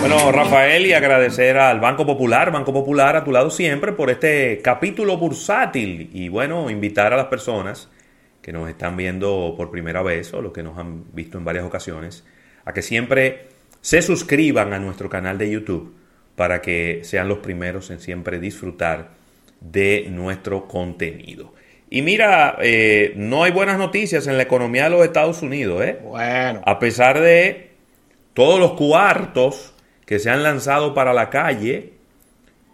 Bueno, Rafael, y agradecer al Banco Popular, Banco Popular a tu lado siempre por este capítulo bursátil. Y bueno, invitar a las personas que nos están viendo por primera vez o los que nos han visto en varias ocasiones, a que siempre se suscriban a nuestro canal de YouTube para que sean los primeros en siempre disfrutar de nuestro contenido. Y mira, eh, no hay buenas noticias en la economía de los Estados Unidos, ¿eh? Bueno. A pesar de todos los cuartos que se han lanzado para la calle,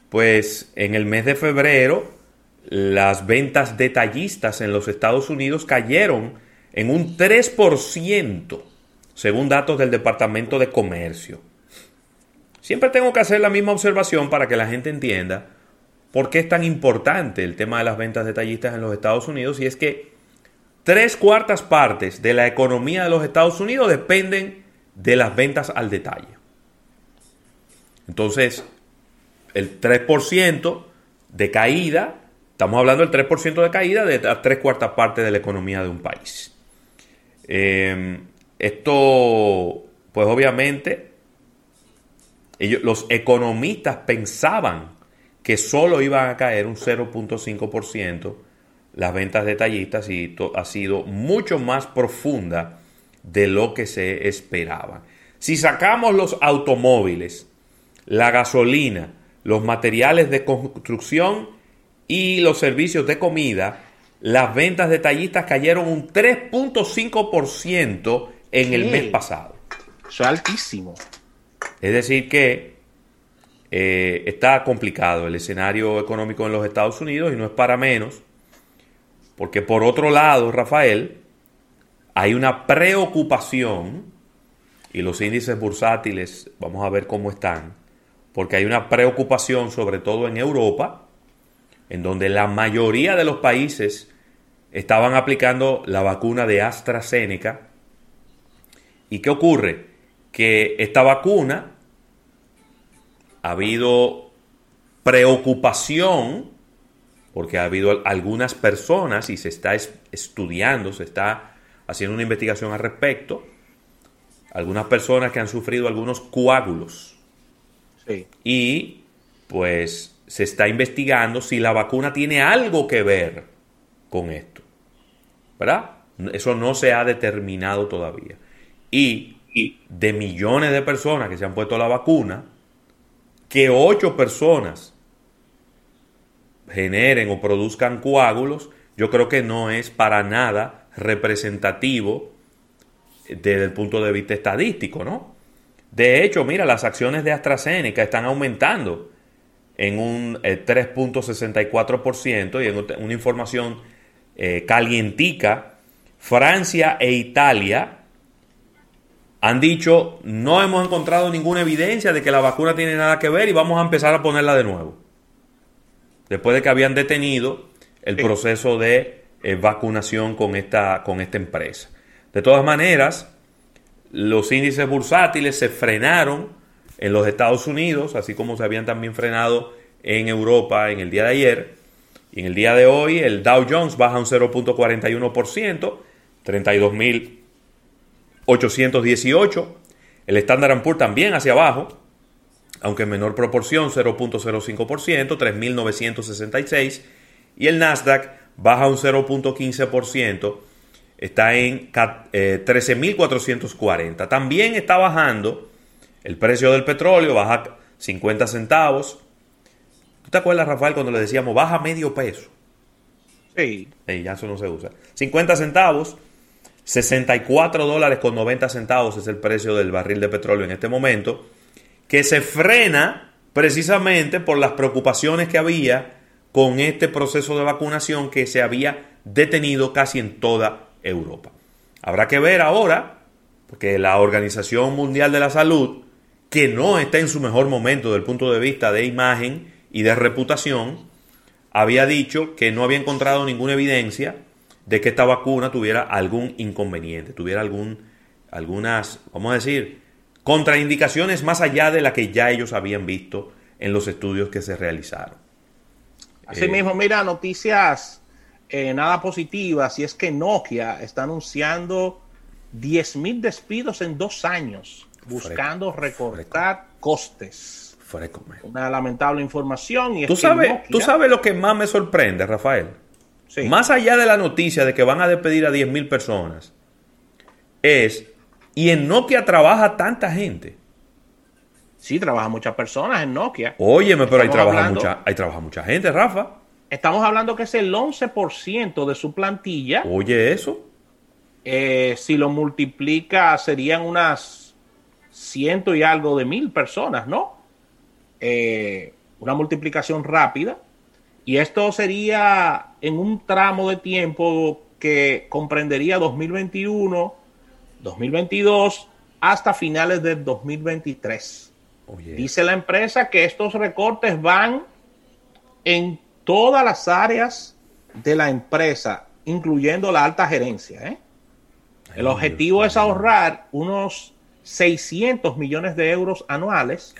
pues en el mes de febrero las ventas detallistas en los Estados Unidos cayeron en un 3%, según datos del Departamento de Comercio. Siempre tengo que hacer la misma observación para que la gente entienda por qué es tan importante el tema de las ventas detallistas en los Estados Unidos y es que tres cuartas partes de la economía de los Estados Unidos dependen de las ventas al detalle. Entonces, el 3% de caída, estamos hablando del 3% de caída de tres cuartas partes de la economía de un país. Eh, esto, pues obviamente, ellos, los economistas pensaban que solo iban a caer un 0.5% las ventas detallistas y ha sido mucho más profunda de lo que se esperaba. Si sacamos los automóviles, la gasolina, los materiales de construcción y los servicios de comida, las ventas detallistas cayeron un 3.5% en el mes pasado. Eso es altísimo. Es decir, que eh, está complicado el escenario económico en los Estados Unidos y no es para menos, porque por otro lado, Rafael, hay una preocupación, y los índices bursátiles, vamos a ver cómo están, porque hay una preocupación sobre todo en Europa, en donde la mayoría de los países estaban aplicando la vacuna de AstraZeneca. ¿Y qué ocurre? Que esta vacuna ha habido preocupación porque ha habido algunas personas y se está estudiando, se está haciendo una investigación al respecto, algunas personas que han sufrido algunos coágulos. Y pues se está investigando si la vacuna tiene algo que ver con esto. ¿Verdad? Eso no se ha determinado todavía. Y de millones de personas que se han puesto la vacuna, que ocho personas generen o produzcan coágulos, yo creo que no es para nada representativo desde el punto de vista estadístico, ¿no? De hecho, mira, las acciones de AstraZeneca están aumentando en un 3.64% eh, y en una información eh, calientica, Francia e Italia han dicho no hemos encontrado ninguna evidencia de que la vacuna tiene nada que ver y vamos a empezar a ponerla de nuevo. Después de que habían detenido el proceso de eh, vacunación con esta, con esta empresa. De todas maneras, los índices bursátiles se frenaron en los Estados Unidos, así como se habían también frenado en Europa en el día de ayer. Y en el día de hoy el Dow Jones baja un 0.41%, 32.818. El Standard Poor's también hacia abajo, aunque en menor proporción, 0.05%, 3.966. Y el Nasdaq baja un 0.15%, está en 13.440. Eh, también está bajando el precio del petróleo, baja 50 centavos. ¿Tú te acuerdas, Rafael, cuando le decíamos baja medio peso? Sí. ya eso no se usa. 50 centavos, 64 dólares con 90 centavos es el precio del barril de petróleo en este momento, que se frena precisamente por las preocupaciones que había con este proceso de vacunación que se había detenido casi en toda Europa. Habrá que ver ahora, porque la Organización Mundial de la Salud, que no está en su mejor momento desde el punto de vista de imagen y de reputación, había dicho que no había encontrado ninguna evidencia de que esta vacuna tuviera algún inconveniente, tuviera algún, algunas, vamos a decir, contraindicaciones más allá de la que ya ellos habían visto en los estudios que se realizaron. Asimismo, mira, noticias eh, nada positiva si es que Nokia está anunciando 10.000 despidos en dos años, buscando recortar costes. Una lamentable información. Y ¿Tú, sabes, ¿Tú sabes lo que más me sorprende, Rafael? Más allá de la noticia de que van a despedir a 10.000 personas, es, y en Nokia trabaja tanta gente. Sí, trabaja muchas personas en Nokia. Óyeme, pero ahí trabaja, mucha, ahí trabaja mucha gente, Rafa. Estamos hablando que es el 11% de su plantilla. Oye, eso. Eh, si lo multiplica, serían unas ciento y algo de mil personas, ¿no? Eh, una multiplicación rápida. Y esto sería en un tramo de tiempo que comprendería 2021, 2022 hasta finales del 2023. Dice la empresa que estos recortes van en todas las áreas de la empresa, incluyendo la alta gerencia. ¿eh? El objetivo es ahorrar unos 600 millones de euros anuales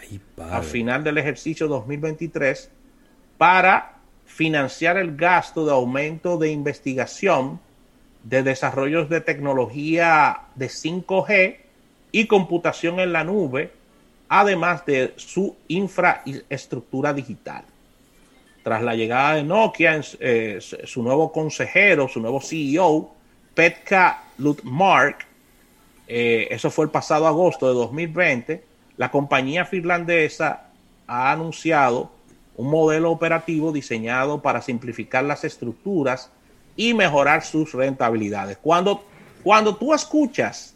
al final del ejercicio 2023 para financiar el gasto de aumento de investigación de desarrollos de tecnología de 5G y computación en la nube, además de su infraestructura digital. Tras la llegada de Nokia, eh, su nuevo consejero, su nuevo CEO, Petka Lutmark, eh, eso fue el pasado agosto de 2020, la compañía finlandesa ha anunciado un modelo operativo diseñado para simplificar las estructuras y mejorar sus rentabilidades. Cuando, cuando tú escuchas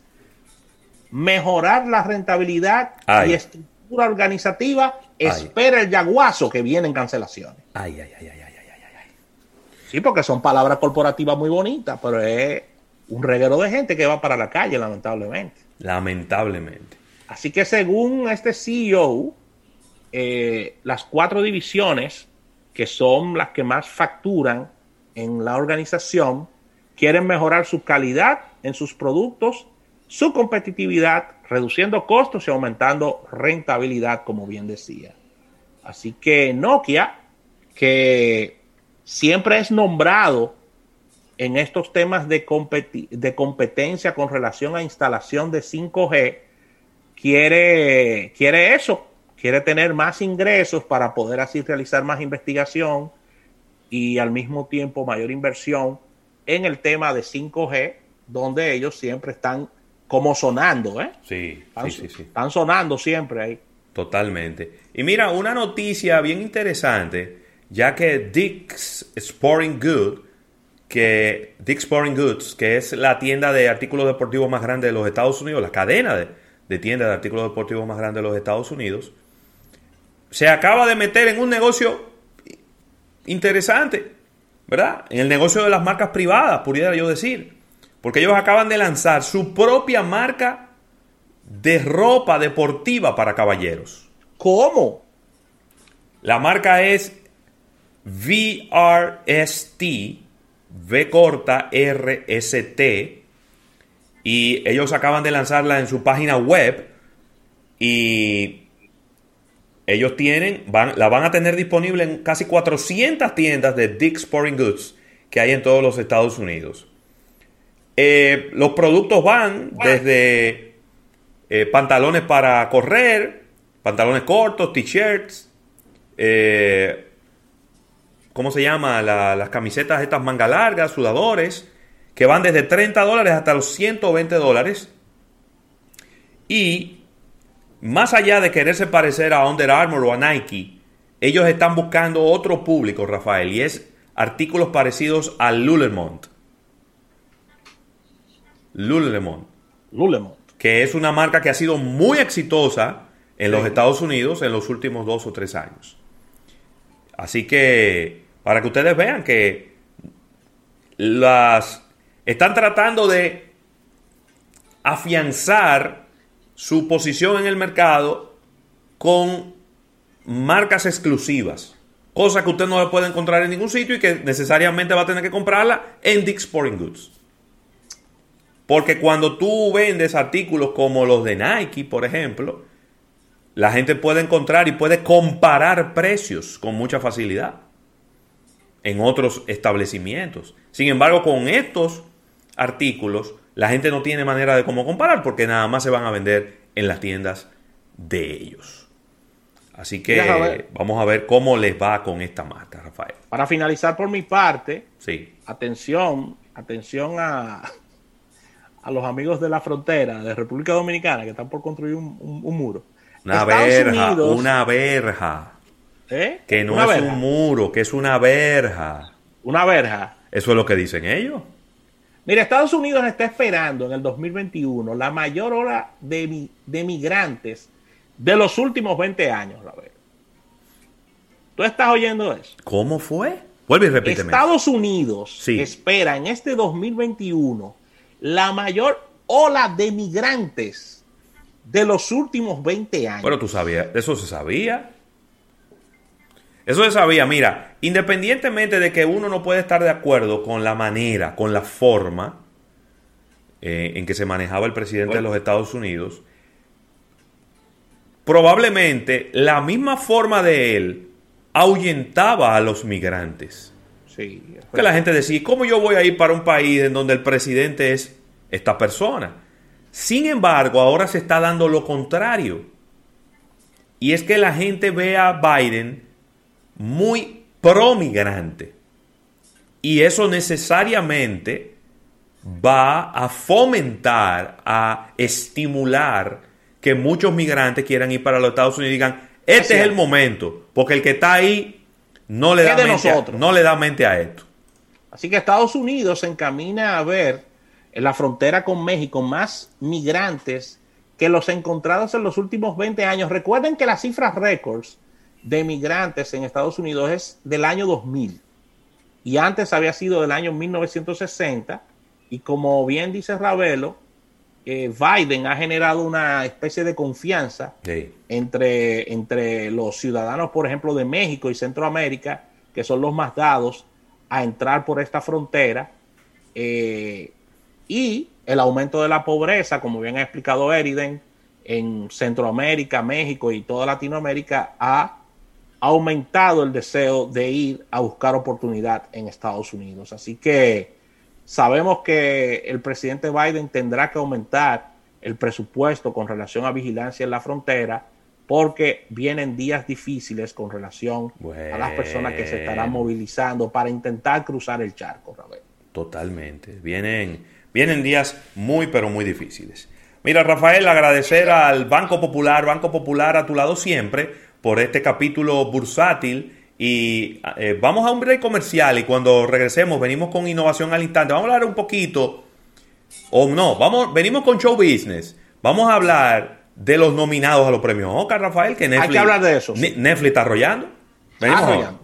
mejorar la rentabilidad y estructura organizativa, espera el yaguazo que viene en cancelaciones. Ay, ay, ay, ay, ay, Sí, porque son palabras corporativas muy bonitas, pero es un reguero de gente que va para la calle, lamentablemente. Lamentablemente. Así que según este CEO, eh, las cuatro divisiones, que son las que más facturan en la organización, quieren mejorar su calidad en sus productos, su competitividad, reduciendo costos y aumentando rentabilidad, como bien decía. Así que Nokia, que siempre es nombrado en estos temas de, competencia con relación a instalación de 5G, quiere, quiere eso, quiere tener más ingresos para poder así realizar más investigación y al mismo tiempo mayor inversión en el tema de 5G, donde ellos siempre están como sonando, ¿eh? Sí, están, sí, sí, Están sonando siempre ahí. Totalmente. Y mira, una noticia bien interesante, ya que Dick's Sporting Goods, que Dick's Sporting Goods, que es la tienda de artículos deportivos más grande de los Estados Unidos, la cadena de, de tiendas de artículos deportivos más grande de los Estados Unidos, se acaba de meter en un negocio interesante, ¿verdad? En el negocio de las marcas privadas, pudiera yo decir. Porque ellos acaban de lanzar su propia marca de ropa deportiva para caballeros. ¿Cómo? La marca es VRST, V corta RST, y ellos acaban de lanzarla en su página web y ellos tienen, van, la van a tener disponible en casi 400 tiendas de Dick's Sporting Goods que hay en todos los Estados Unidos. Eh, los productos van desde eh, pantalones para correr, pantalones cortos, t-shirts, eh, ¿cómo se llama? las camisetas estas manga largas, sudadores, que van desde 30 dólares hasta los 120 dólares. Y más allá de quererse parecer a Under Armour o a Nike, ellos están buscando otro público, Rafael, y es artículos parecidos a Lululemon. Lululemon. Lululemon. Que es una marca que ha sido muy exitosa en los Estados Unidos en los últimos dos o tres años. Así que, para que ustedes vean que las están tratando de afianzar su posición en el mercado con marcas exclusivas. Cosa que usted no puede encontrar en ningún sitio y que necesariamente va a tener que comprarla en Dick's Sporting Goods. Porque cuando tú vendes artículos como los de Nike, por ejemplo, la gente puede encontrar y puede comparar precios con mucha facilidad en otros establecimientos. Sin embargo, con estos artículos, la gente no tiene manera de cómo comparar porque nada más se van a vender en las tiendas de ellos. Así que vamos a ver cómo les va con esta marca, Rafael. Para finalizar por mi parte, sí. atención, atención a, a los amigos de la frontera de República Dominicana que están por construir un, muro. Una verja, una verja. ¿Eh? Que no es un muro, que es una verja. Una verja. Eso es lo que dicen ellos. Mira, Estados Unidos está esperando en el 2021 la mayor ola de, de migrantes de los últimos 20 años, la ¿Tú estás oyendo eso? ¿Cómo fue? Vuelve y repíteme. Estados Unidos espera en este 2021 la mayor ola de migrantes de los últimos 20 años. Pero tú sabías, eso se sabía. Eso se sabía, mira, independientemente de que uno no puede estar de acuerdo con la manera, con la forma eh, en que se manejaba el presidente de los Estados Unidos, probablemente la misma forma de él ahuyentaba a los migrantes. Sí, que la gente decía, ¿cómo yo voy a ir para un país en donde el presidente es esta persona? Sin embargo, ahora se está dando lo contrario. Y es que la gente ve a Biden muy pro-migrante. Y eso necesariamente va a fomentar, a estimular que muchos migrantes quieran ir para los Estados Unidos y digan, este es, el momento, porque el que está ahí no le, da mente a, no le da mente a esto. Así que Estados Unidos se encamina a ver en la frontera con México más migrantes que los encontrados en los últimos 20 años. Recuerden que las cifras récords de migrantes en Estados Unidos es del año 2000 y antes había sido del año 1960 y como bien dice Ravelo, eh, Biden ha generado una especie de confianza entre, entre los ciudadanos, por ejemplo, de México y Centroamérica, que son los más dados a entrar por esta frontera, eh, y el aumento de la pobreza, como bien ha explicado Eriden, en Centroamérica, México y toda Latinoamérica ha aumentado el deseo de ir a buscar oportunidad en Estados Unidos. Así que Sabemos que el presidente Biden tendrá que aumentar el presupuesto con relación a vigilancia en la frontera porque vienen días difíciles con relación a las personas que se estarán movilizando para intentar cruzar el charco, Rafael. Totalmente. Vienen, vienen días muy, pero muy difíciles. Mira, Rafael, agradecer al Banco Popular, Banco Popular a tu lado siempre, por este capítulo bursátil y eh, vamos a un break comercial y cuando regresemos venimos con innovación al instante. Vamos a hablar un poquito, o no, vamos, venimos con show business. Vamos a hablar de los nominados a los premios Oscar, Rafael, que Netflix... Hay que hablar de eso. Netflix está arrollando. Venimos arrollando.